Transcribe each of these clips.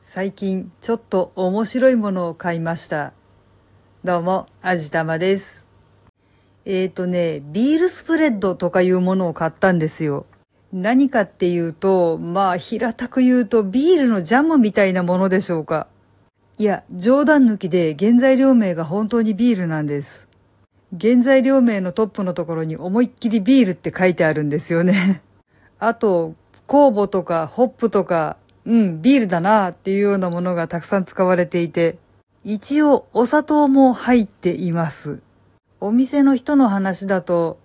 最近ちょっと面白いものを買いました。どうも、あじたまです。えーとね、ビールスプレッドとかいうものを買ったんですよ。何かっていうと、まあ平たく言うとビールのジャムみたいなものでしょうか。いや、冗談抜きで原材料名が本当にビールなんです。原材料名のトップのところに思いっきりビールって書いてあるんですよね。あと、酵母とかホップとか、うん、ビールだなっていうようなものがたくさん使われていて、一応お砂糖も入っています。お店の人の話だと、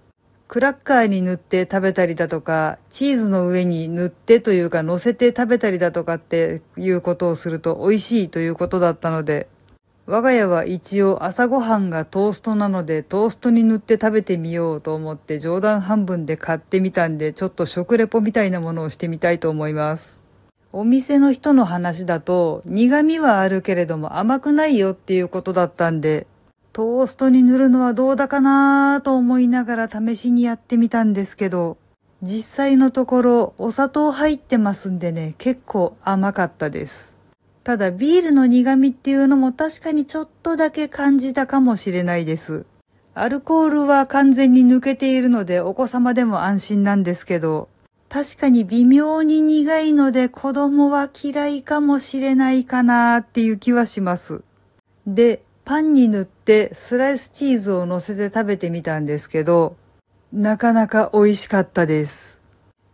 クラッカーに塗って食べたりだとか、チーズの上に塗ってというか乗せて食べたりだとかっていうことをすると美味しいということだったので、我が家は一応朝ごはんがトーストなのでトーストに塗って食べてみようと思って冗談半分で買ってみたんでちょっと食レポみたいなものをしてみたいと思います。お店の人の話だと苦味はあるけれども甘くないよっていうことだったんでトーストに塗るのはどうだかなと思いながら試しにやってみたんですけど実際のところお砂糖入ってますんでね結構甘かったです。ただビールの苦味っていうのも確かにちょっとだけ感じたかもしれないです。アルコールは完全に抜けているのでお子様でも安心なんですけど、確かに微妙に苦いので子供は嫌いかもしれないかなっていう気はします。で、パンに塗ってスライスチーズを乗せて食べてみたんですけど、なかなか美味しかったです。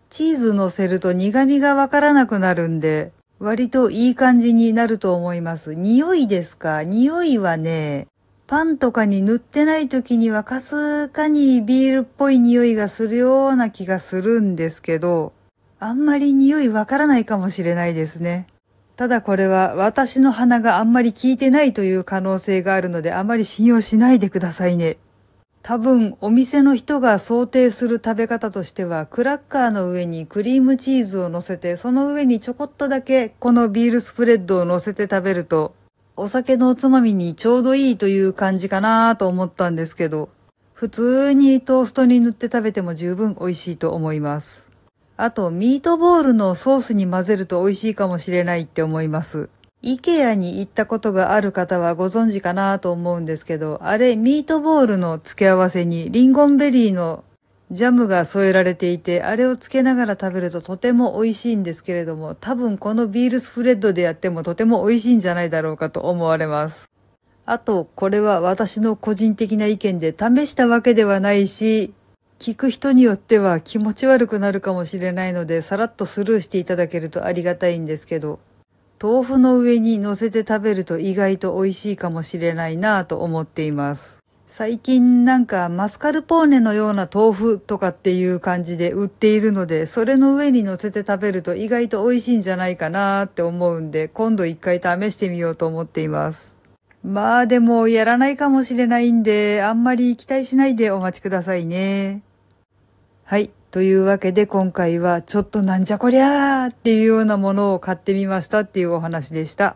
チーズ乗せると苦味がわからなくなるんで、割といい感じになると思います。匂いですか？匂いはね、パンとかに塗ってない時にはかすかにビールっぽい匂いがするような気がするんですけど、あんまり匂いわからないかもしれないですね。ただこれは私の鼻があんまり効いてないという可能性があるのであまり信用しないでくださいね。多分お店の人が想定する食べ方としてはクラッカーの上にクリームチーズを乗せてその上にちょこっとだけこのビールスプレッドを乗せて食べるとお酒のおつまみにちょうどいいという感じかなと思ったんですけど普通にトーストに塗って食べても十分美味しいと思います。あとミートボールのソースに混ぜると美味しいかもしれないって思います。イケアに行ったことがある方はご存知かなと思うんですけど、あれミートボールの付け合わせにリンゴンベリーのジャムが添えられていて、あれをつけながら食べるととても美味しいんですけれども、多分このビールスプレッドでやってもとても美味しいんじゃないだろうかと思われます。あと、これは私の個人的な意見で試したわけではないし、聞く人によっては気持ち悪くなるかもしれないので、さらっとスルーしていただけるとありがたいんですけど、豆腐の上に乗せて食べると意外と美味しいかもしれないなぁと思っています。最近なんかマスカルポーネのような豆腐とかっていう感じで売っているので、それの上に乗せて食べると意外と美味しいんじゃないかなって思うんで、今度一回試してみようと思っています。まあでもやらないかもしれないんで、あんまり期待しないでお待ちくださいね。はい。というわけで今回はちょっとなんじゃこりゃーっていうようなものを買ってみましたっていうお話でした。